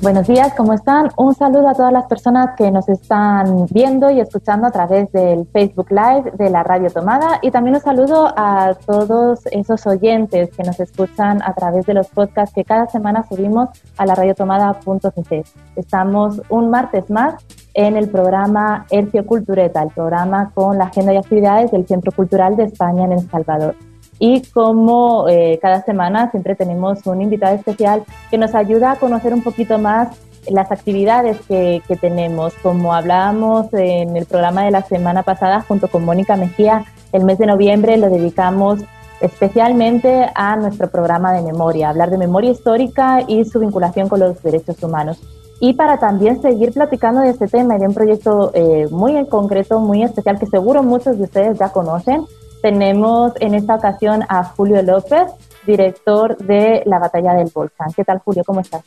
Buenos días, ¿cómo están? Un saludo a todas las personas que nos están viendo y escuchando a través del Facebook Live de la Radio Tomada y también un saludo a todos esos oyentes que nos escuchan a través de los podcasts que cada semana subimos a la radiotomada.cc. Estamos un martes más en el programa Hercio Cultureta, el programa con la agenda y actividades del Centro Cultural de España en El Salvador y como eh, cada semana siempre tenemos un invitado especial que nos ayuda a conocer un poquito más las actividades que, que, tenemos. Como hablábamos en el programa de la semana pasada junto con Mónica Mejía, el mes de noviembre lo dedicamos especialmente a nuestro programa de memoria, hablar de memoria histórica y su vinculación con los derechos humanos. Y para también seguir platicando de este tema y de un proyecto eh, muy en concreto, muy especial, que seguro muchos de ustedes ya conocen, tenemos en esta ocasión a Julio López, director de La Batalla del Volcán. ¿Qué tal, Julio? ¿Cómo estás?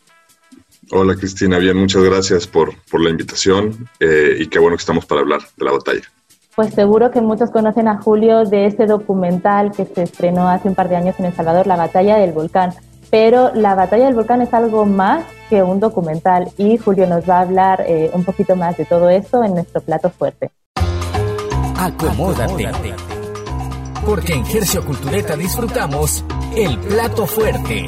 Hola, Cristina. Bien, muchas gracias por, por la invitación eh, y qué bueno que estamos para hablar de la batalla. Pues seguro que muchos conocen a Julio de este documental que se estrenó hace un par de años en El Salvador, La Batalla del Volcán. Pero la Batalla del Volcán es algo más que un documental y Julio nos va a hablar eh, un poquito más de todo esto en nuestro plato fuerte. Acomódate porque en Gercio Cultureta disfrutamos el plato fuerte.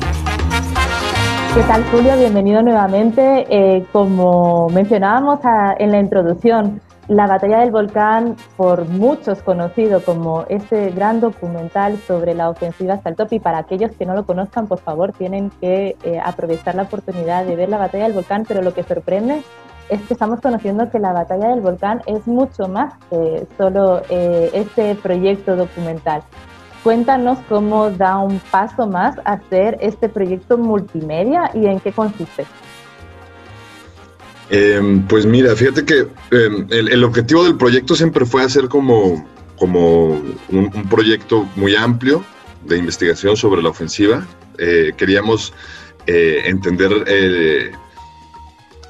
¿Qué tal Julio? Bienvenido nuevamente. Eh, como mencionábamos en la introducción, la batalla del volcán, por muchos conocido como este gran documental sobre la ofensiva hasta el top, y para aquellos que no lo conozcan, por favor, tienen que eh, aprovechar la oportunidad de ver la batalla del volcán, pero lo que sorprende estamos conociendo que la batalla del volcán es mucho más que solo eh, este proyecto documental. Cuéntanos cómo da un paso más a hacer este proyecto multimedia y en qué consiste. Em, pues mira, fíjate que em, el, objetivo del proyecto siempre fue hacer como, como un, proyecto muy amplio de investigación sobre la ofensiva. Eh, queríamos eh, entender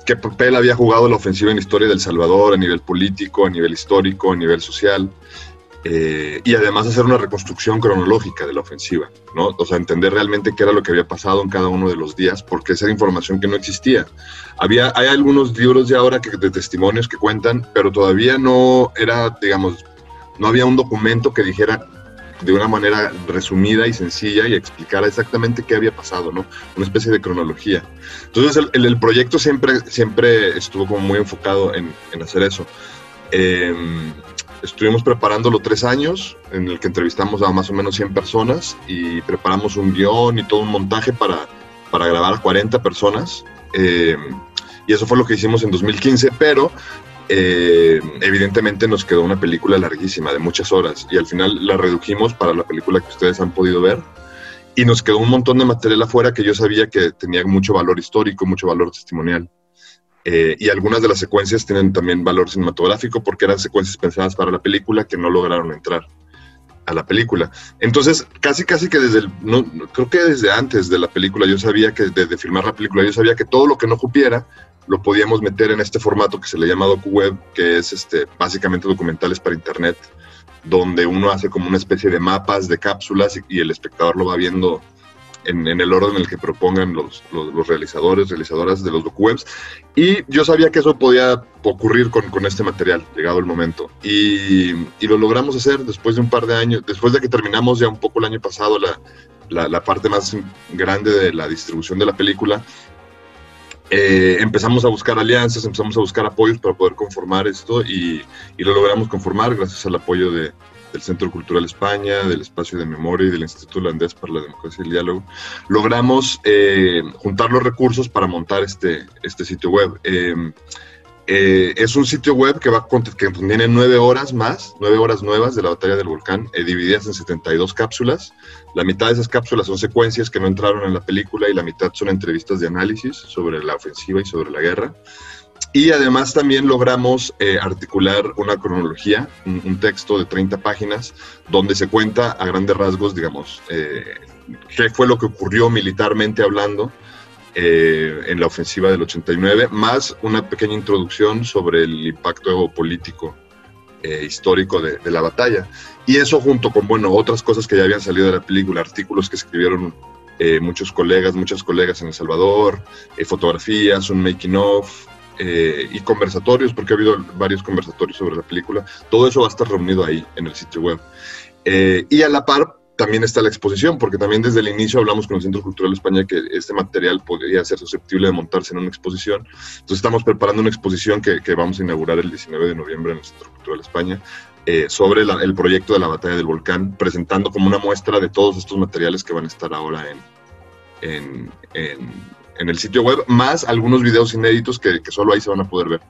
qué papel había jugado la ofensiva en la historia del Salvador a nivel político, a nivel histórico, a nivel social, eh, y además hacer una reconstrucción cronológica de la ofensiva, ¿no? O sea, entender realmente qué era lo que había pasado en cada uno de los días, porque esa era información que no existía. Había, hay algunos libros de ahora que, de testimonios que cuentan, pero todavía no era, digamos, no había un documento que dijera de una manera resumida y sencilla y explicar exactamente qué había pasado, ¿no? Una especie de cronología. Entonces el, proyecto siempre, siempre estuvo como muy enfocado en, hacer eso. Em, estuvimos preparándolo tres años, en el que entrevistamos a más o menos 100 personas y preparamos un guion y todo un montaje para, para grabar a 40 personas. Em, y eso fue lo que hicimos en 2015, pero eh, evidentemente nos quedó una película larguísima, de muchas horas, y al final la redujimos para la película que ustedes han podido ver. Y nos quedó un montón de material afuera que yo sabía que tenía mucho valor histórico, mucho valor testimonial. Eh, y algunas de las secuencias tienen también valor cinematográfico porque eran secuencias pensadas para la película que no lograron entrar a la película. Entonces, casi, casi que desde el, no, creo que desde antes de la película, yo sabía que, desde filmar la película, yo sabía que todo lo que no cupiera lo podíamos meter en este formato que se le llama DocuWeb, que es este, básicamente documentales para internet, donde uno hace como una especie de mapas de cápsulas y, el espectador lo va viendo en, el orden en el que propongan los, los, realizadores, realizadoras de los DocuWebs. Y yo sabía que eso podía ocurrir con, con este material, llegado el momento. Y, y, lo logramos hacer después de un par de años, después de que terminamos ya un poco el año pasado la, la, la parte más grande de la distribución de la película eh, empezamos a buscar alianzas, empezamos a buscar apoyos para poder conformar esto y, lo logramos conformar gracias al apoyo de, del Centro Cultural España, del Espacio de Memoria y del Instituto Holandés para la Democracia y el Diálogo. Logramos eh, juntar los recursos para montar este, este sitio web. Eh, eh, es un sitio web que, va, que contiene nueve horas más, nueve horas nuevas de la batalla del volcán, eh, divididas en 72 cápsulas. La mitad de esas cápsulas son secuencias que no entraron en la película y la mitad son entrevistas de análisis sobre la ofensiva y sobre la guerra. Y además también logramos eh, articular una cronología, un, texto de 30 páginas, donde se cuenta a grandes rasgos, digamos, eh, qué fue lo que ocurrió militarmente hablando eh, en la ofensiva del 89, más una pequeña introducción sobre el impacto político histórico de, de, la batalla. Y eso junto con, bueno, otras cosas que ya habían salido de la película, artículos que escribieron muchos colegas, muchas colegas en El Salvador, fotografías, un making of, eh, y conversatorios, porque ha habido varios conversatorios sobre la película. Todo eso va a estar reunido ahí en el sitio web. Eh, y a la par también está la exposición, porque también desde el inicio hablamos con el Centro Cultural de España que este material podría ser susceptible de montarse en una exposición. Entonces estamos preparando una exposición que, que vamos a inaugurar el 19 de noviembre en el Centro Cultural de España eh, sobre el proyecto de la batalla del volcán, presentando como una muestra de todos estos materiales que van a estar ahora en, en en el sitio web, más algunos videos inéditos que, solo ahí se van a poder ver.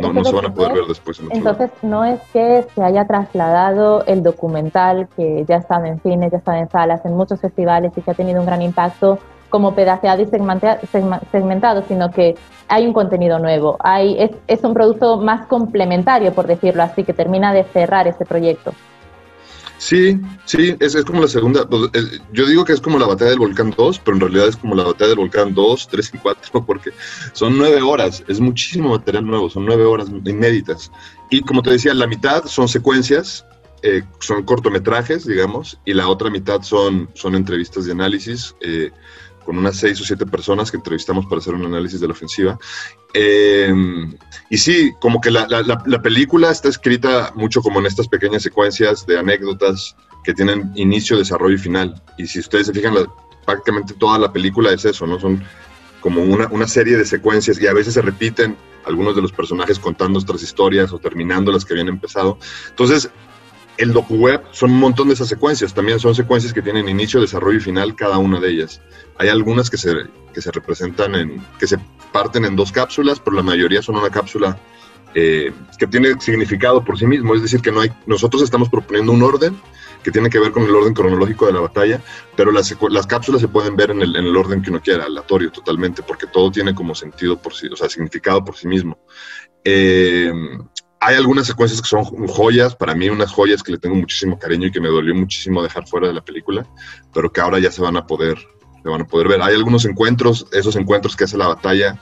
no, no se van a poder ver después. entonces, no es que se haya trasladado el documental que ya estaba en cines, ya estaba en salas, en muchos festivales y que ha tenido un gran impacto como pedaceado y segmentado, sino que hay un contenido nuevo. Hay, es, es un producto más complementario, por decirlo así, que termina de cerrar este proyecto. Sí, sí, es, es como la segunda. Pues, yo digo que es como la batalla del volcán 2, pero en realidad es como la batalla del volcán 2, 3 y 4, porque son nueve horas, es muchísimo material nuevo, son nueve horas inéditas. Y como te decía, la mitad son secuencias, eh, son cortometrajes, digamos, y la otra mitad son, son entrevistas de análisis. Eh, con unas seis o siete personas que entrevistamos para hacer un análisis de la ofensiva. Eh, y sí, como que la, la, película está escrita mucho como en estas pequeñas secuencias de anécdotas que tienen inicio, desarrollo y final. Y si ustedes se fijan, prácticamente toda la película es eso, ¿no? Son como una, una, serie de secuencias y a veces se repiten algunos de los personajes contando otras historias o terminando las que habían empezado. Entonces, el docu web son un montón de esas secuencias. También son secuencias que tienen inicio, desarrollo y final cada una de ellas. Hay algunas que se, que se representan en, que se parten en dos cápsulas, pero la mayoría son una cápsula eh, que tiene significado por sí mismo. Es decir, que no hay, nosotros estamos proponiendo un orden que tiene que ver con el orden cronológico de la batalla, pero las, las cápsulas se pueden ver en el, en el, orden que uno quiera, aleatorio totalmente, porque todo tiene como sentido por sí, o sea, significado por sí mismo. Eh, hay algunas secuencias que son joyas, para mí unas joyas que le tengo muchísimo cariño y que me dolió muchísimo dejar fuera de la película, pero que ahora ya se van a poder, se van a poder ver. Hay algunos encuentros, esos encuentros que hace la batalla,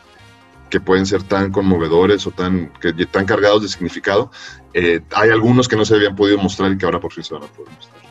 que pueden ser tan conmovedores o tan, que, tan cargados de significado. Eh, hay algunos que no se habían podido mostrar y que ahora por fin se van a poder mostrar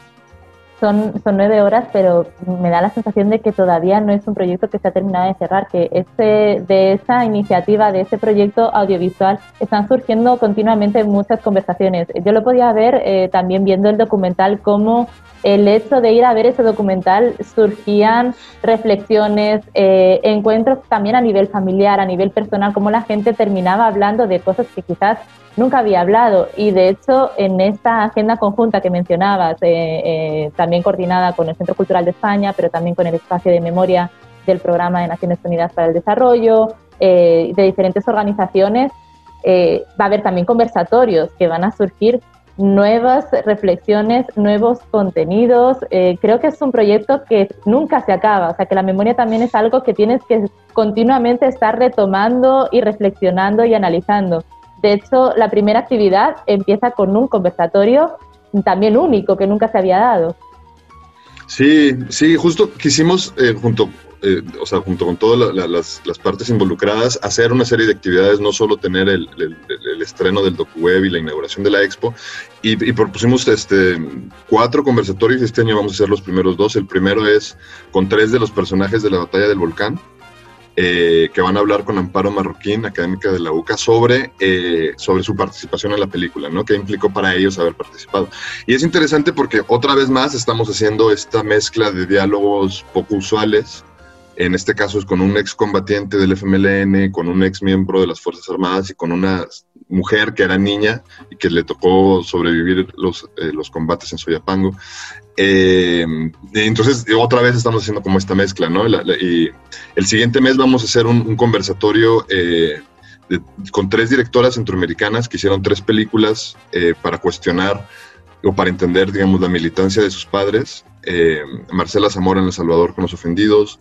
son, son nueve horas, pero me da la sensación de que todavía no es un proyecto que se ha terminado de cerrar, que este, de esa iniciativa, de ese proyecto audiovisual, están surgiendo continuamente muchas conversaciones. Yo lo podía ver eh, también viendo el documental, cómo el hecho de ir a ver ese documental surgían reflexiones, eh, encuentros también a nivel familiar, a nivel personal, cómo la gente terminaba hablando de cosas que quizás nunca había hablado. Y de hecho, en esta agenda conjunta que mencionabas, eh, eh, también coordinada con el Centro Cultural de España, pero también con el espacio de memoria del Programa de Naciones Unidas para el Desarrollo, eh, de diferentes organizaciones, va a haber también conversatorios que van a surgir nuevas reflexiones, nuevos contenidos. creo que es un proyecto que nunca se acaba, o sea que la memoria también es algo que tienes que continuamente estar retomando y reflexionando y analizando. De hecho, la primera actividad empieza con un conversatorio también único que nunca se había dado. Sí, sí, justo quisimos, eh, junto, eh, o sea, junto con todas las, partes involucradas, hacer una serie de actividades, no solo tener el, estreno del DocuWeb y la inauguración de la expo, y, y, propusimos este, cuatro conversatorios, este año vamos a hacer los primeros dos. El primero es con tres de los personajes de la batalla del volcán, eh, que van a hablar con Amparo Marroquín, académica de la UCA, sobre, eh, sobre su participación en la película, ¿no? ¿Qué implicó para ellos haber participado? Y es interesante porque otra vez más estamos haciendo esta mezcla de diálogos poco usuales. En este caso es con un excombatiente del FMLN, con un ex miembro de las Fuerzas Armadas y con una mujer que era niña y que le tocó sobrevivir los, eh, los combates en Soyapango. Eh, entonces, otra vez estamos haciendo como esta mezcla, ¿no? y el siguiente mes vamos a hacer un, conversatorio eh, con tres directoras centroamericanas que hicieron tres películas eh, para cuestionar o para entender, digamos, la militancia de sus padres. Marcela Zamora en El Salvador con los ofendidos,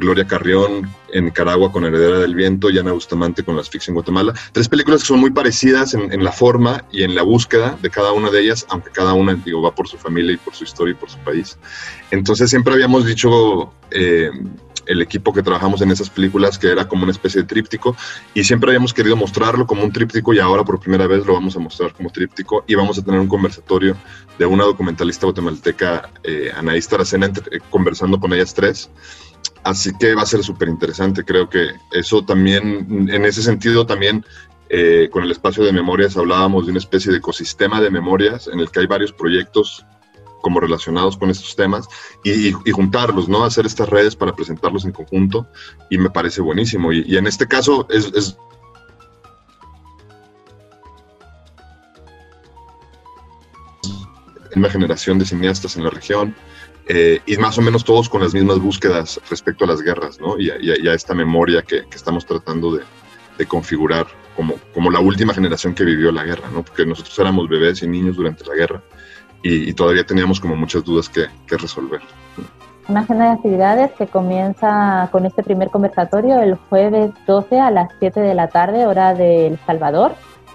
Gloria Carrión en Nicaragua con Heredera del Viento y Ana Bustamante con La asfixia en Guatemala. Tres películas que son muy parecidas en, la forma y en la búsqueda de cada una de ellas, aunque cada una, digo, va por su familia y por su historia y por su país. Entonces siempre habíamos dicho... Eh, el equipo que trabajamos en esas películas, que era como una especie de tríptico, y siempre habíamos querido mostrarlo como un tríptico y ahora por primera vez lo vamos a mostrar como tríptico y vamos a tener un conversatorio de una documentalista guatemalteca, eh, Anaís Taracena, eh, conversando con ellas tres. Así que va a ser súper interesante, creo que eso también, en ese sentido también eh, con el espacio de memorias hablábamos de una especie de ecosistema de memorias en el que hay varios proyectos como relacionados con estos temas y, juntarlos, ¿no? Hacer estas redes para presentarlos en conjunto y me parece buenísimo. Y, en este caso es, es una generación de cineastas en la región eh, y más o menos todos con las mismas búsquedas respecto a las guerras, ¿no? Y, a, esta memoria que, estamos tratando de, de, configurar como, como la última generación que vivió la guerra, ¿no? Porque nosotros éramos bebés y niños durante la guerra y, todavía teníamos como muchas dudas que, resolver. Una agenda de actividades que comienza con este primer conversatorio el jueves 12 a las 7 de la tarde, hora de El Salvador,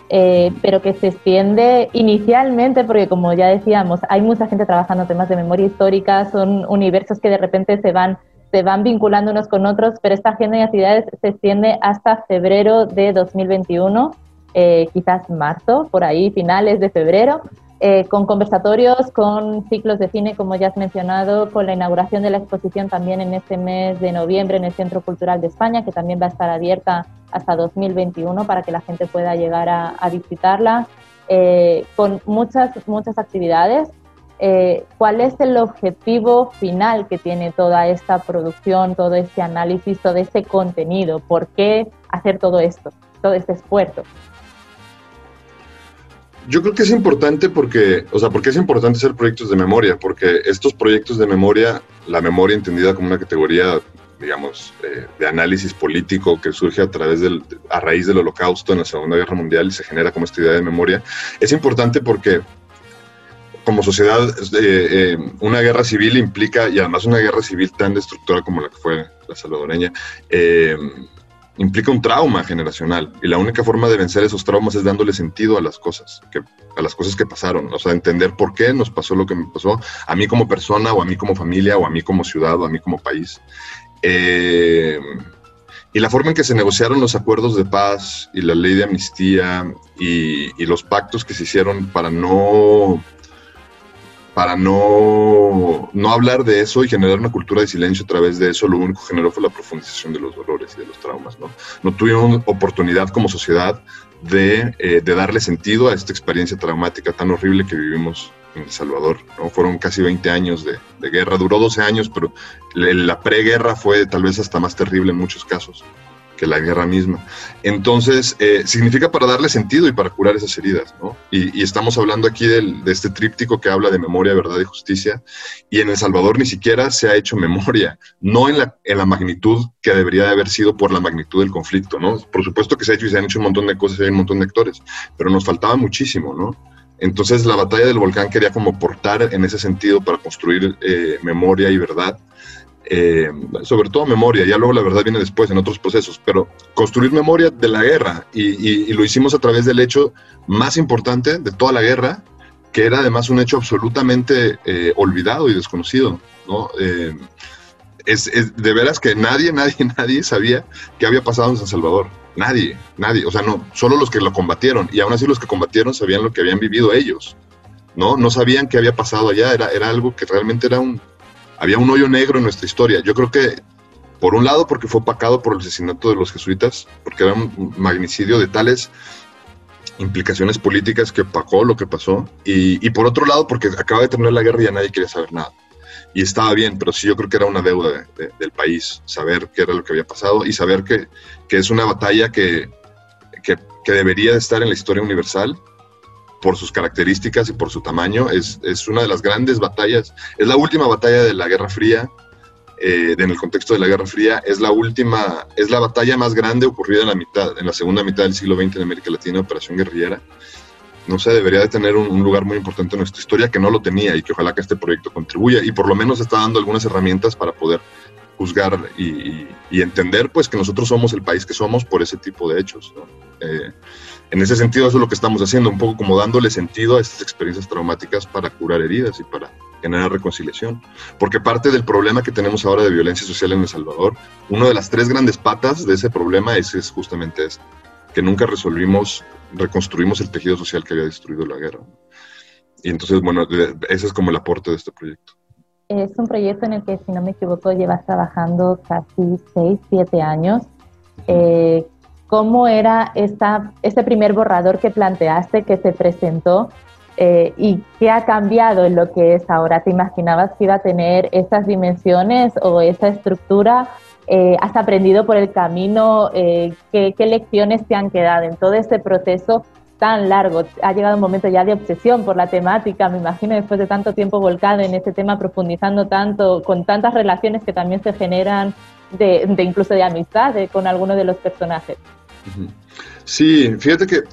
eh, pero que se extiende inicialmente, porque como ya decíamos, hay mucha gente trabajando temas de memoria histórica, son universos que de repente se van, se van vinculando unos con otros, pero esta agenda de actividades se extiende hasta febrero de 2021, eh, quizás marzo, por ahí, finales de febrero. Eh, con conversatorios, con ciclos de cine, como ya has mencionado, con la inauguración de la exposición también en este mes de noviembre en el Centro Cultural de España, que también va a estar abierta hasta 2021 para que la gente pueda llegar a, visitarla, eh, con muchas, muchas actividades. Eh, ¿Cuál es el objetivo final que tiene toda esta producción, todo este análisis, todo este contenido? ¿Por qué hacer todo esto, todo este esfuerzo? Yo creo que es importante porque, o sea, porque es importante hacer proyectos de memoria, porque estos proyectos de memoria, la memoria entendida como una categoría, digamos, eh, de análisis político que surge a través del, a raíz del holocausto en la Segunda Guerra Mundial y se genera como esta idea de memoria, es importante porque como sociedad, eh, eh, una guerra civil implica, y además una guerra civil tan destructora como la que fue la salvadoreña, eh, implica un trauma generacional y la única forma de vencer esos traumas es dándole sentido a las cosas, que, a las cosas que pasaron, o sea, entender por qué nos pasó lo que me pasó, a mí como persona o a mí como familia o a mí como ciudad o a mí como país. Eh, y la forma en que se negociaron los acuerdos de paz y la ley de amnistía y, y los pactos que se hicieron para no para no, no hablar de eso y generar una cultura de silencio a través de eso, lo único que generó fue la profundización de los dolores y de los traumas. No, no tuvimos oportunidad como sociedad de, eh, de, darle sentido a esta experiencia traumática tan horrible que vivimos en El Salvador. ¿no? Fueron casi 20 años de, de guerra, duró 12 años, pero la preguerra fue tal vez hasta más terrible en muchos casos que la guerra misma. Entonces, eh, significa para darle sentido y para curar esas heridas, ¿no? Y, estamos hablando aquí del, de este tríptico que habla de memoria, verdad y justicia, y en El Salvador ni siquiera se ha hecho memoria, no en la, en la magnitud que debería de haber sido por la magnitud del conflicto, ¿no? Por supuesto que se ha hecho y se han hecho un montón de cosas y hay un montón de actores, pero nos faltaba muchísimo, ¿no? Entonces la batalla del volcán quería como portar en ese sentido para construir eh, memoria y verdad eh, sobre todo memoria, ya luego la verdad viene después en otros procesos, pero construir memoria de la guerra y, lo hicimos a través del hecho más importante de toda la guerra, que era además un hecho absolutamente eh, olvidado y desconocido, ¿no? Eh, es, de veras que nadie, nadie, nadie sabía qué había pasado en San Salvador. Nadie, nadie. O sea, no, solo los que lo combatieron. Y aún así los que combatieron sabían lo que habían vivido ellos. ¿no? No sabían qué había pasado allá. Era, era algo que realmente era un, había un hoyo negro en nuestra historia. Yo creo que, por un lado, porque fue opacado por el asesinato de los jesuitas, porque era un magnicidio de tales implicaciones políticas que opacó lo que pasó, y, por otro lado, porque acaba de terminar la guerra y ya nadie quería saber nada. Y estaba bien, pero sí yo creo que era una deuda del país, saber qué era lo que había pasado y saber que, es una batalla que, que, que debería de estar en la historia universal por sus características y por su tamaño. Es, es, una de las grandes batallas, es la última batalla de la Guerra Fría, eh, en el contexto de la Guerra Fría, es la última, es la batalla más grande ocurrida en la mitad, en la segunda mitad del siglo XX en América Latina, Operación Guerrillera. No sé, debería de tener un, lugar muy importante en nuestra historia que no lo tenía y que ojalá que este proyecto contribuya y por lo menos está dando algunas herramientas para poder juzgar y, entender pues que nosotros somos el país que somos por ese tipo de hechos. Eh, en ese sentido eso es lo que estamos haciendo, un poco como dándole sentido a estas experiencias traumáticas para curar heridas y para generar reconciliación. Porque parte del problema que tenemos ahora de violencia social en El Salvador, una de las tres grandes patas de ese problema es, es justamente esto, que nunca resolvimos, reconstruimos el tejido social que había destruido la guerra. Y entonces, bueno, ese es como el aporte de este proyecto. Es un proyecto en el que, si no me equivoco, llevas trabajando casi seis, siete años. Eh, ¿Cómo era esta, este primer borrador que planteaste, que se presentó? Eh, ¿Y qué ha cambiado en lo que es ahora? ¿Te imaginabas que iba a tener esas dimensiones o esa estructura? Eh, ¿Has aprendido por el camino? ¿qué, ¿Qué lecciones te han quedado en todo este proceso tan largo. Ha llegado un momento ya de obsesión por la temática, me imagino, después de tanto tiempo volcado en este tema, profundizando tanto, con tantas relaciones que también se generan de, incluso de amistad con algunos de los personajes. Sí, fíjate que,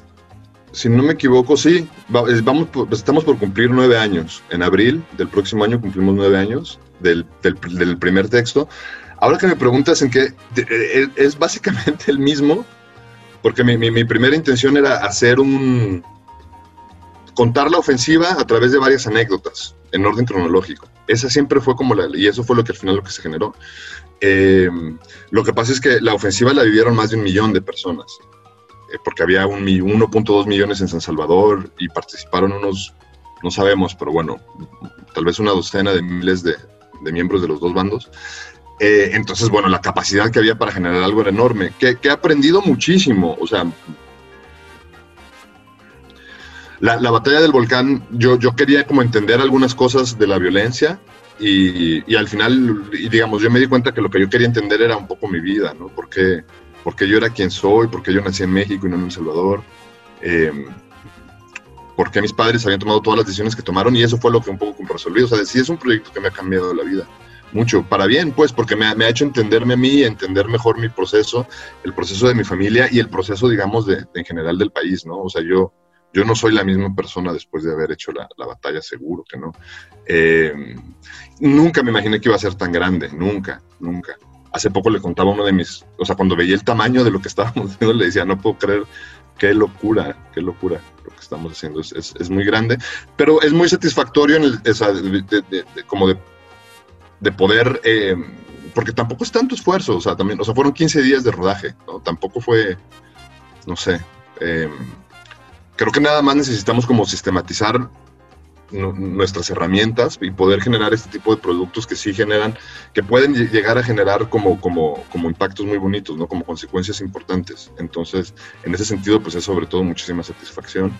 si no me equivoco, sí, vamos, estamos por cumplir nueve años. En abril del próximo año cumplimos nueve años del, del primer texto. Ahora que me preguntas en qué, e, es básicamente el mismo, porque mi, mi, primera intención era hacer un... contar la ofensiva a través de varias anécdotas, en orden cronológico. Esa siempre fue como la... y eso fue lo que al final lo que se generó. Em, lo que pasa es que la ofensiva la vivieron más de un millón de personas, eh, porque había un 1.2 millones en San Salvador y participaron unos, no sabemos, pero bueno, tal vez una docena de miles de, de miembros de los dos bandos. Eh, entonces, bueno, la capacidad que había para generar algo era enorme, que, he aprendido muchísimo. O sea, la, batalla del volcán, yo, yo quería como entender algunas cosas de la violencia y, al final, digamos, yo me di cuenta que lo que yo quería entender era un poco mi vida, ¿no? Porque, porque yo era quien soy, porque yo nací en México y no en El Salvador. Eh, porque mis padres habían tomado todas las decisiones que tomaron y eso fue lo que un poco resolví. O sea, sí es un proyecto que me ha cambiado la vida mucho, para bien, pues, porque me, ha hecho entenderme a mí, entender mejor mi proceso, el proceso de mi familia y el proceso, digamos, de, en general del país, ¿no? O sea, yo, yo no soy la misma persona después de haber hecho la, batalla, seguro que no. Eh, nunca me imaginé que iba a ser tan grande, nunca, nunca. Hace poco le contaba a uno de mis, o sea, cuando veía el tamaño de lo que estábamos haciendo, le decía, no puedo creer, qué locura, qué locura lo que estamos haciendo, es, es, muy grande, pero es muy satisfactorio en el, como de de poder, eh, porque tampoco es tanto esfuerzo, o sea, también, o sea, fueron 15 días de rodaje, ¿no? Tampoco fue, no sé, eh, creo que nada más necesitamos como sistematizar nuestras herramientas y poder generar este tipo de productos que sí generan, que pueden llegar a generar como, como, como impactos muy bonitos, ¿no? Como consecuencias importantes. Entonces, en ese sentido, pues es sobre todo muchísima satisfacción.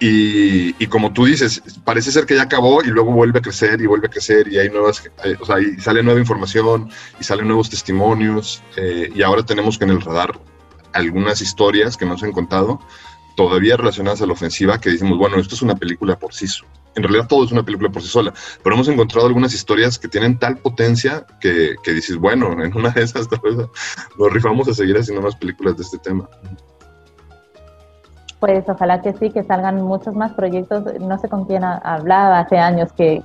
Y, como tú dices, parece ser que ya acabó y luego vuelve a crecer y vuelve a crecer y hay nuevas, o sea, y sale nueva información y salen nuevos testimonios eh, y ahora tenemos que en el radar algunas historias que nos han contado todavía relacionadas a la ofensiva que decimos, bueno, esto es una película por sí sola. En realidad todo es una película por sí sola, pero hemos encontrado algunas historias que tienen tal potencia que, que dices, bueno, en una de esas nos rifamos a seguir haciendo más películas de este tema. Pues ojalá que sí, que salgan muchos más proyectos. No sé con quién hablaba hace años que,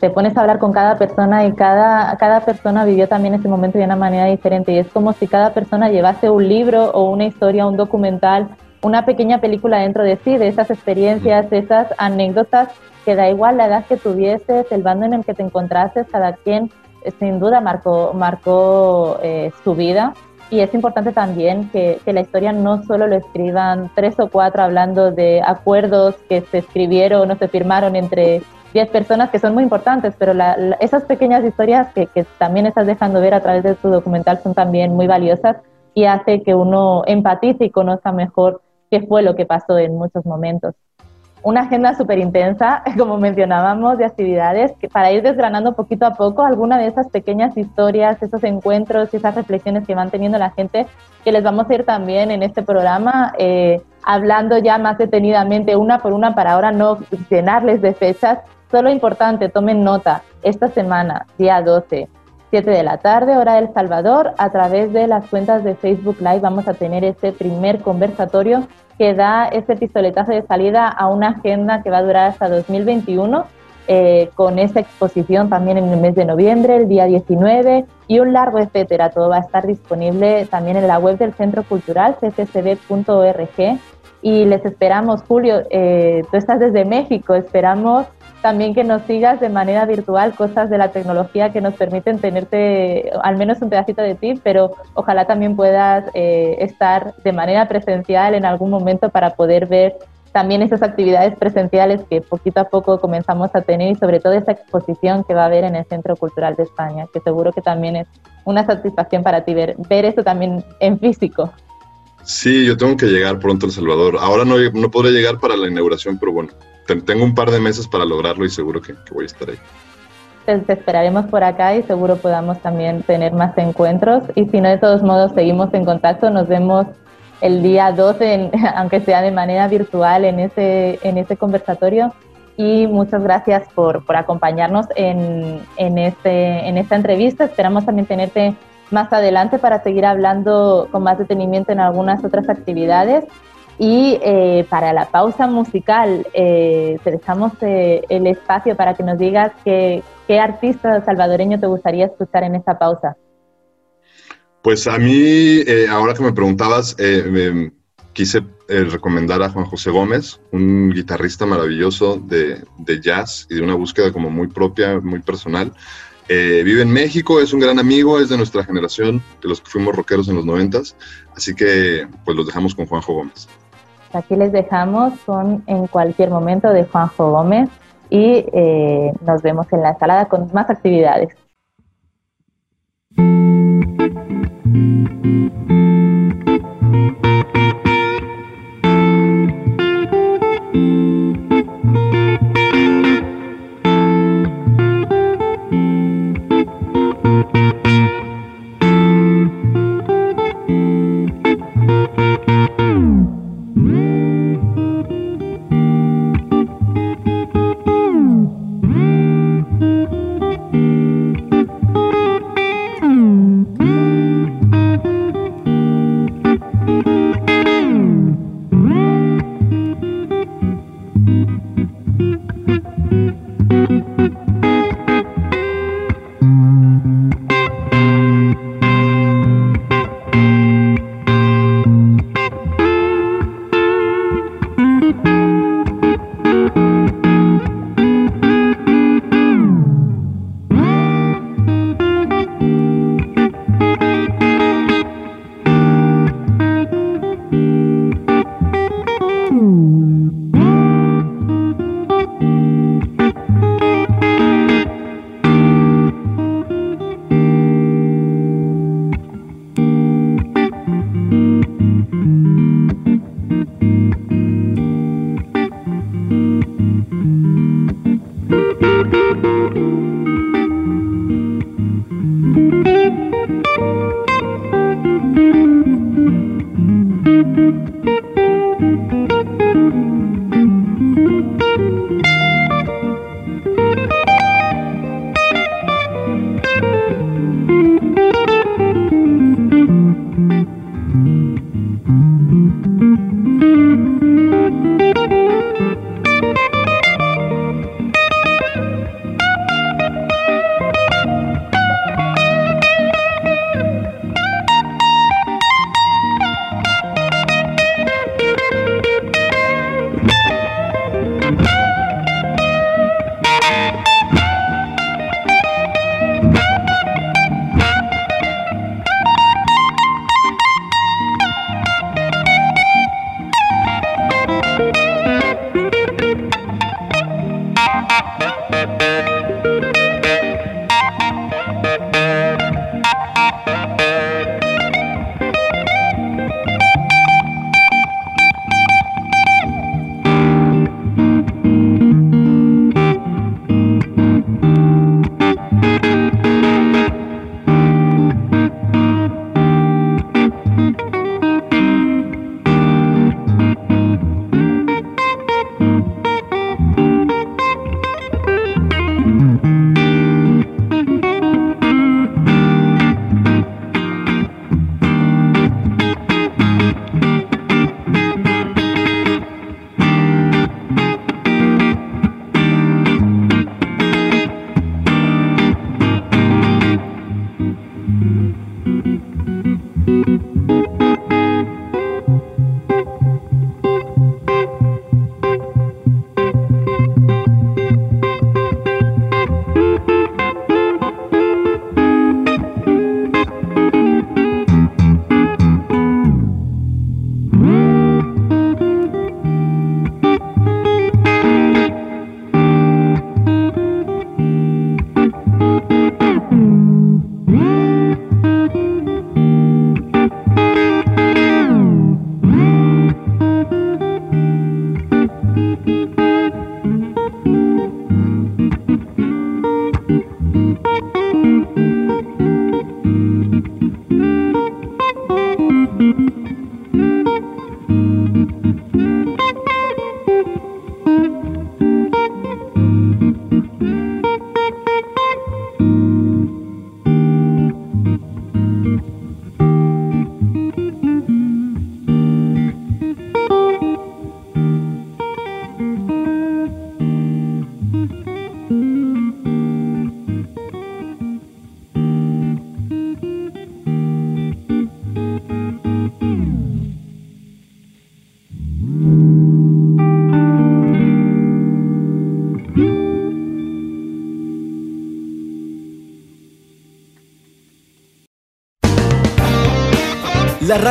te pones a hablar con cada persona y cada, cada persona vivió también ese momento de una manera diferente. Y es como si cada persona llevase un libro o una historia, un documental, una pequeña película dentro de sí, de esas experiencias, de esas anécdotas, que da igual la edad que tuvieses, el bando en el que te encontrases, cada quien eh, sin duda marcó, marcó eh, su vida. Y es importante también que, que, la historia no solo lo escriban tres o cuatro hablando de acuerdos que se escribieron o se firmaron entre diez personas, que son muy importantes, pero esas pequeñas historias que, que, también estás dejando ver a través de tu documental son también muy valiosas y hace que uno empatice y conozca mejor qué fue lo que pasó en muchos momentos una agenda súper intensa, como mencionábamos, de actividades que para ir desgranando poquito a poco alguna de esas pequeñas historias, esos encuentros y esas reflexiones que van teniendo la gente, que les vamos a ir también en este programa eh, hablando ya más detenidamente una por una para ahora no llenarles de fechas. Solo importante, tomen nota, esta semana, día 12, 7 de la tarde, hora del Salvador, a través de las cuentas de Facebook Live vamos a tener este primer conversatorio que da ese pistoletazo de salida a una agenda que va a durar hasta 2021 eh, con esa exposición también en el mes de noviembre, el día 19, y un largo etcétera. Todo va a estar disponible también en la web del Centro Cultural, cccb.org. Y les esperamos, Julio, eh, tú estás desde México, esperamos también que nos sigas de manera virtual cosas de la tecnología que nos permiten tenerte al menos un pedacito de ti, pero ojalá también puedas eh, estar de manera presencial en algún momento para poder ver también esas actividades presenciales que poquito a poco comenzamos a tener y sobre todo esa exposición que va a haber en el Centro Cultural de España, que seguro que también es una satisfacción para ti ver, ver eso también en físico. Sí, yo tengo que llegar pronto a El Salvador. Ahora no, no podré llegar para la inauguración, pero bueno, tengo un par de meses para lograrlo y seguro que, voy a estar ahí. te, esperaremos por acá y seguro podamos también tener más encuentros. Y si no, de todos modos, seguimos en contacto. Nos vemos el día 12, aunque sea de manera virtual, en ese, en ese conversatorio. Y muchas gracias por, por acompañarnos en, en, este, en esta entrevista. Esperamos también tenerte más adelante para seguir hablando con más detenimiento en algunas otras actividades. Y eh, para la pausa musical, eh, te dejamos eh, el espacio para que nos digas qué, qué artista salvadoreño te gustaría escuchar en esta pausa. Pues a mí, eh, ahora que me preguntabas, eh, quise eh, recomendar a Juan José Gómez, un guitarrista maravilloso de, jazz y de una búsqueda como muy propia, muy personal. vive en México, es un gran amigo, es de nuestra generación, de los que fuimos rockeros en los noventas, así que pues los dejamos con Juanjo Gómez. Aquí les dejamos con En cualquier momento de Juanjo Gómez y nos vemos en la ensalada con más actividades.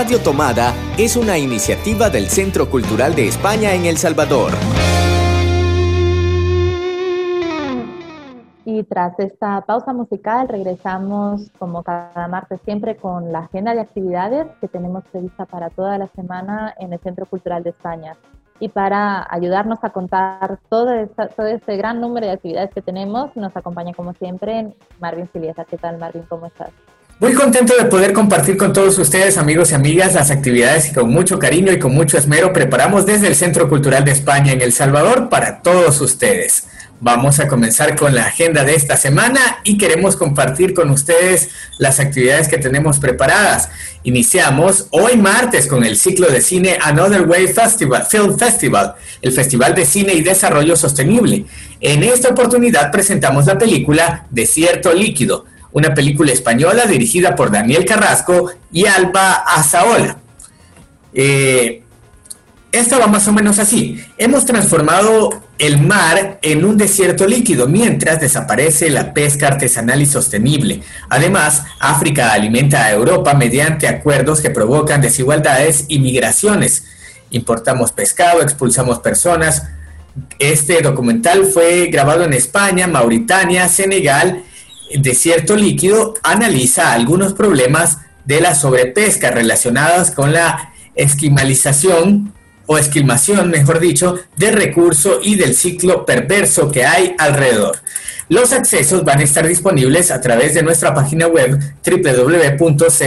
Radio Tomada es una iniciativa del Centro Cultural de España en El Salvador. Y tras esta pausa musical regresamos como cada martes siempre con la agenda de actividades que tenemos prevista para toda la semana en el Centro Cultural de España. Y para ayudarnos a contar todo, todo este gran número de actividades que tenemos, nos acompaña como siempre Marvin Filieza. ¿Qué tal Marvin? ¿Cómo estás? Muy contento de poder compartir con todos ustedes, amigos y amigas, las actividades que con mucho cariño y con mucho esmero preparamos desde el Centro Cultural de España en El Salvador para todos ustedes. Vamos a comenzar con la agenda de esta semana y queremos compartir con ustedes las actividades que tenemos preparadas. Iniciamos hoy martes con el ciclo de cine Another Way Festival, Film Festival, el Festival de Cine y Desarrollo Sostenible. En esta oportunidad presentamos la película Desierto Líquido una película española dirigida por Daniel Carrasco y Alba Azaola. Eh, esta va más o menos así. Hemos transformado el mar en un desierto líquido mientras desaparece la pesca artesanal y sostenible. Además, África alimenta a Europa mediante acuerdos que provocan desigualdades y migraciones. Importamos pescado, expulsamos personas. Este documental fue grabado en España, Mauritania, Senegal Desierto Líquido analiza algunos problemas de la sobrepesca relacionadas con la esquimalización o esquilmación, mejor dicho, del recurso y del ciclo perverso que hay alrededor. Los accesos van a estar disponibles a través de nuestra página web www.csv.org.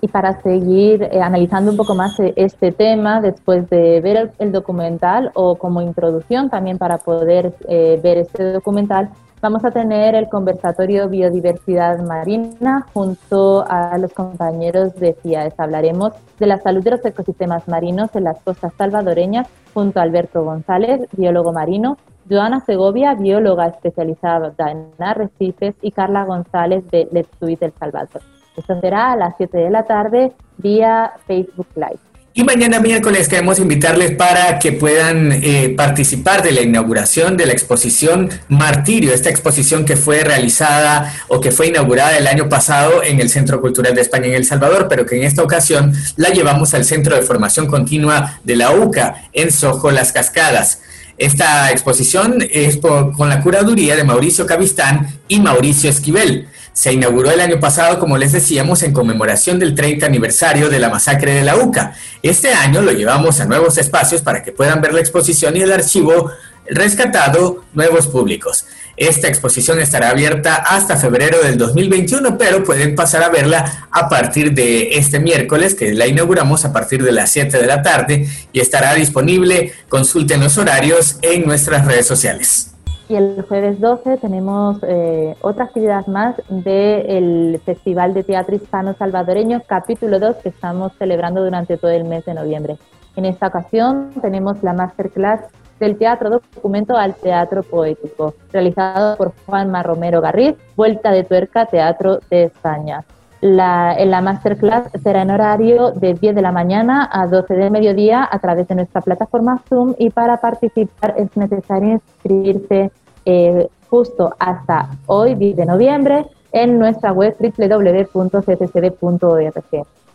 Y para seguir eh, analizando un poco más eh, este tema, después de ver el, documental o como introducción también para poder eh, ver este documental, vamos a tener el conversatorio Biodiversidad Marina junto a los compañeros de CIAES. Hablaremos de la salud de los ecosistemas marinos en las costas salvadoreñas junto a Alberto González, biólogo marino, Joana Segovia, bióloga especializada en arrecifes, y Carla González de Let's Do It El Salvador. Esto será a las 7 de la tarde vía Facebook Live. Y mañana miércoles queremos invitarles para que puedan eh, participar de la inauguración de la exposición Martirio, esta exposición que fue realizada o que fue inaugurada el año pasado en el Centro Cultural de España en El Salvador, pero que en esta ocasión la llevamos al Centro de Formación Continua de la UCA en Sojo Las Cascadas. Esta exposición es con la curaduría de Mauricio Cavistán y Mauricio Esquivel. Se inauguró el año pasado, como les decíamos, en conmemoración del 30 aniversario de la masacre de la UCA. Este año lo llevamos a nuevos espacios para que puedan ver la exposición y el archivo rescatado nuevos públicos. Esta exposición estará abierta hasta febrero del 2021, pero pueden pasar a verla a partir de este miércoles, que la inauguramos a partir de las 7 de la tarde y estará disponible. Consulten los horarios en nuestras redes sociales. Y el jueves 12 tenemos eh, otra actividad más del Festival de Teatro Hispano Salvadoreño, capítulo 2, que estamos celebrando durante todo el mes de noviembre. En esta ocasión tenemos la masterclass del teatro documento al teatro poético, realizado por Juanma Romero Garriz, Vuelta de Tuerca Teatro de España. La, en la masterclass será en horario de 10 de la mañana a 12 de mediodía a través de nuestra plataforma Zoom y para participar es necesario inscribirse eh, justo hasta hoy, 10 de noviembre, en nuestra web www.ctcd.org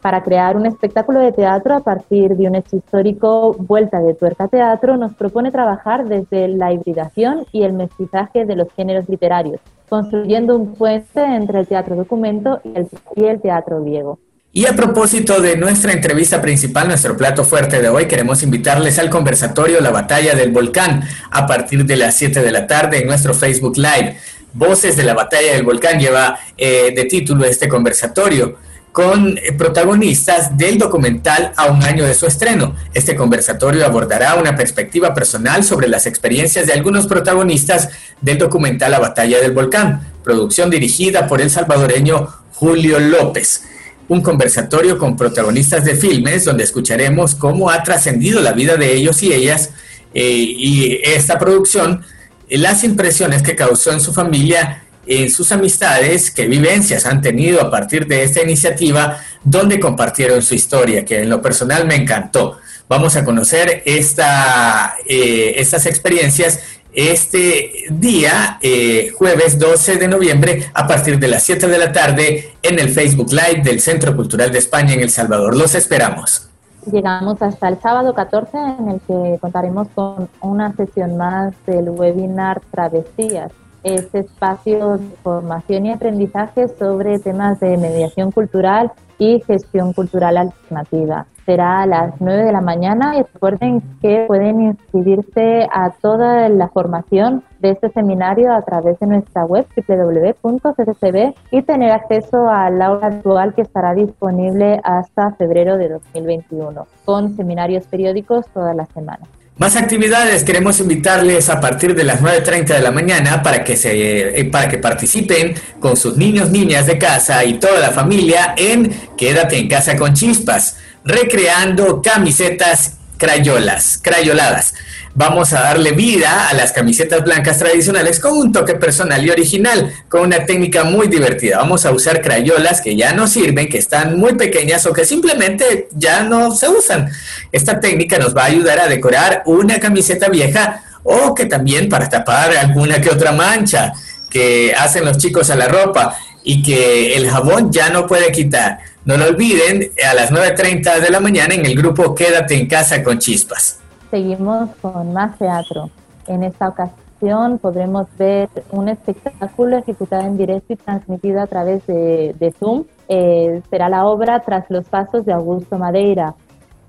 para crear un espectáculo de teatro a partir de un hecho histórico Vuelta de Tuerca Teatro, nos propone trabajar desde la hibridación y el mestizaje de los géneros literarios, construyendo un puente entre el teatro documento y el, y el teatro griego. Y a propósito de nuestra entrevista principal, nuestro plato fuerte de hoy, queremos invitarles al conversatorio La Batalla del Volcán a partir de las 7 de la tarde en nuestro Facebook Live. Voces de la Batalla del Volcán lleva eh, de título este conversatorio con protagonistas del documental a un año de su estreno. Este conversatorio abordará una perspectiva personal sobre las experiencias de algunos protagonistas del documental La Batalla del Volcán, producción dirigida por el salvadoreño Julio López. Un conversatorio con protagonistas de filmes donde escucharemos cómo ha trascendido la vida de ellos y ellas eh, y esta producción, las impresiones que causó en su familia en sus amistades, qué vivencias han tenido a partir de esta iniciativa, donde compartieron su historia, que en lo personal me encantó. Vamos a conocer esta, eh, estas experiencias este día, eh, jueves 12 de noviembre, a partir de las 7 de la tarde, en el Facebook Live del Centro Cultural de España en El Salvador. Los esperamos. Llegamos hasta el sábado 14, en el que contaremos con una sesión más del webinar Travesías este espacio de formación y aprendizaje sobre temas de mediación cultural y gestión cultural alternativa. Será a las 9 de la mañana y recuerden que pueden inscribirse a toda la formación de este seminario a través de nuestra web www.ccb y tener acceso al aula actual que estará disponible hasta febrero de 2021 con seminarios periódicos todas las semanas. Más actividades, queremos invitarles a partir de las 9.30 de la mañana para que, se, eh, para que participen con sus niños, niñas de casa y toda la familia en Quédate en casa con chispas, recreando camisetas crayolas, crayoladas. Vamos a darle vida a las camisetas blancas tradicionales con un toque personal y original, con una técnica muy divertida. Vamos a usar crayolas que ya no sirven, que están muy pequeñas o que simplemente ya no se usan. Esta técnica nos va a ayudar a decorar una camiseta vieja o que también para tapar alguna que otra mancha que hacen los chicos a la ropa y que el jabón ya no puede quitar. No lo olviden, a las 9.30 de la mañana en el grupo Quédate en casa con chispas. Seguimos con más teatro. En esta ocasión podremos ver un espectáculo ejecutado en directo y transmitido a través de, Zoom. Eh, será la obra Tras los Pasos de Augusto Madeira,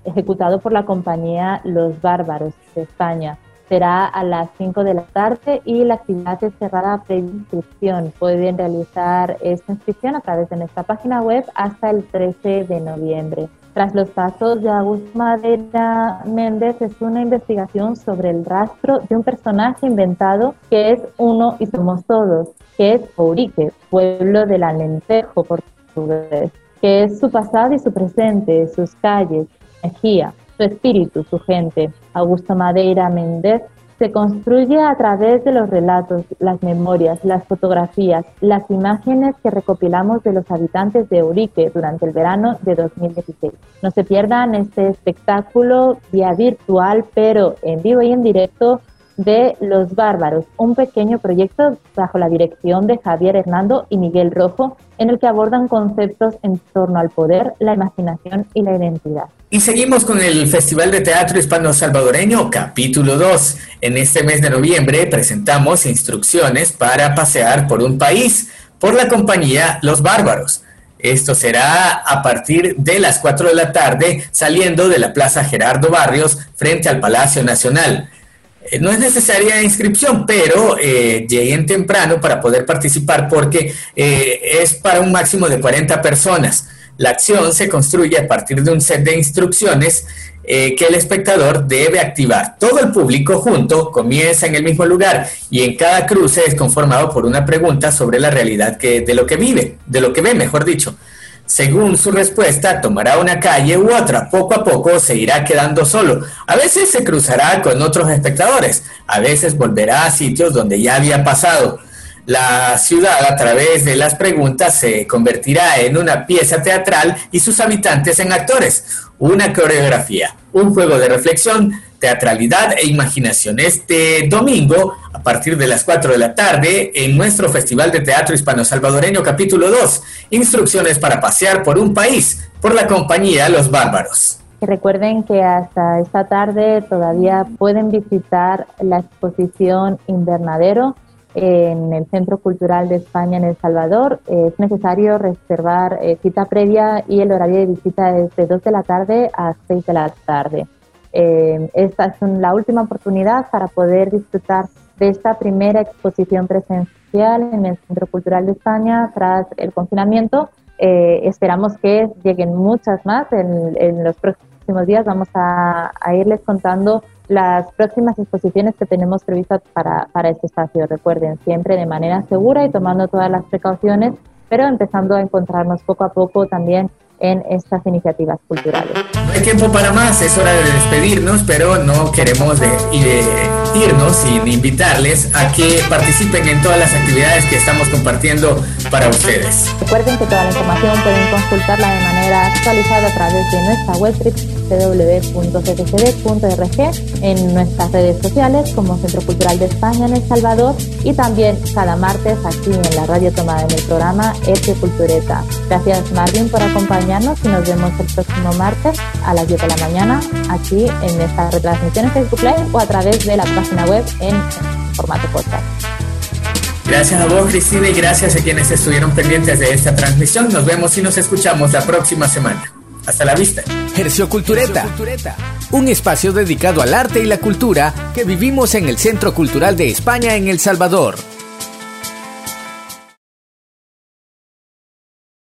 ejecutado por la compañía Los Bárbaros de España será a las 5 de la tarde y la actividad es cerrada previa inscripción. Pueden realizar esta inscripción a través de nuestra página web hasta el 13 de noviembre. Tras los pasos de Augusto Madera Méndez es una investigación sobre el rastro de un personaje inventado que es uno y somos todos, que es Ourique, pueblo del Alentejo portugués, que es su pasado y su presente, sus calles, Mejía, su espíritu, su gente. Augusto Madeira Méndez se construye a través de los relatos, las memorias, las fotografías, las imágenes que recopilamos de los habitantes de Urique durante el verano de 2016. No se pierdan este espectáculo vía virtual, pero en vivo y en directo de Los Bárbaros, un pequeño proyecto bajo la dirección de Javier Hernando y Miguel Rojo, en el que abordan conceptos en torno al poder, la imaginación y la identidad. Y seguimos con el Festival de Teatro Hispano Salvadoreño, capítulo 2. En este mes de noviembre presentamos instrucciones para pasear por un país por la compañía Los Bárbaros. Esto será a partir de las 4 de la tarde, saliendo de la Plaza Gerardo Barrios frente al Palacio Nacional. Eh, no es necesaria inscripción, pero eh, lleguen temprano para poder participar porque eh, es para un máximo de 40 personas. La acción se construye a partir de un set de instrucciones que el espectador debe activar. Todo el público junto comienza en el mismo lugar y en cada cruce es conformado por una pregunta sobre la realidad que, de lo que vive, de lo que ve, mejor dicho. Según su respuesta, tomará una calle u otra. Poco a poco se irá quedando solo. A veces se cruzará con otros espectadores. A veces volverá a sitios donde ya había pasado. La ciudad a través de las preguntas se convertirá en una pieza teatral y sus habitantes en actores, una coreografía, un juego de reflexión, teatralidad e imaginación. Este domingo, a partir de las 4 de la tarde, en nuestro Festival de Teatro Hispano-Salvadoreño capítulo 2, instrucciones para pasear por un país, por la compañía Los Bárbaros. Recuerden que hasta esta tarde todavía pueden visitar la exposición Invernadero en el Centro Cultural de España en El Salvador. Es necesario reservar eh, cita previa y el horario de visita es de 2 de la tarde a 6 de la tarde. Eh, esta es la última oportunidad para poder disfrutar de esta primera exposición presencial en el Centro Cultural de España tras el confinamiento Eh, esperamos que lleguen muchas más. En, los próximos días vamos a, irles contando las próximas exposiciones que tenemos previstas para, para este espacio. Recuerden, siempre de manera segura y tomando todas las precauciones, pero empezando a encontrarnos poco a poco también en estas iniciativas culturales. No hay tiempo para más, es hora de despedirnos, pero no queremos de, irnos sin invitarles a que participen en todas las actividades que estamos compartiendo para ustedes. Recuerden que toda la información pueden consultarla de manera actualizada a través de nuestra web www.ccd.org, en nuestras redes sociales como Centro Cultural de España en El Salvador y también cada martes aquí en la radio tomada en el programa F Cultureta. Gracias Marvin por acompañarnos y nos vemos el próximo martes a las 10 de la mañana aquí en esta retransmisión en Facebook Live o a través de la página web en formato podcast. Gracias a vos, Cristina, y gracias a quienes estuvieron pendientes de esta transmisión. Nos vemos y nos escuchamos la próxima semana. Hasta la vista. Hercio Cultureta. Un espacio dedicado al arte y la cultura que vivimos en el Centro Cultural de España en El Salvador.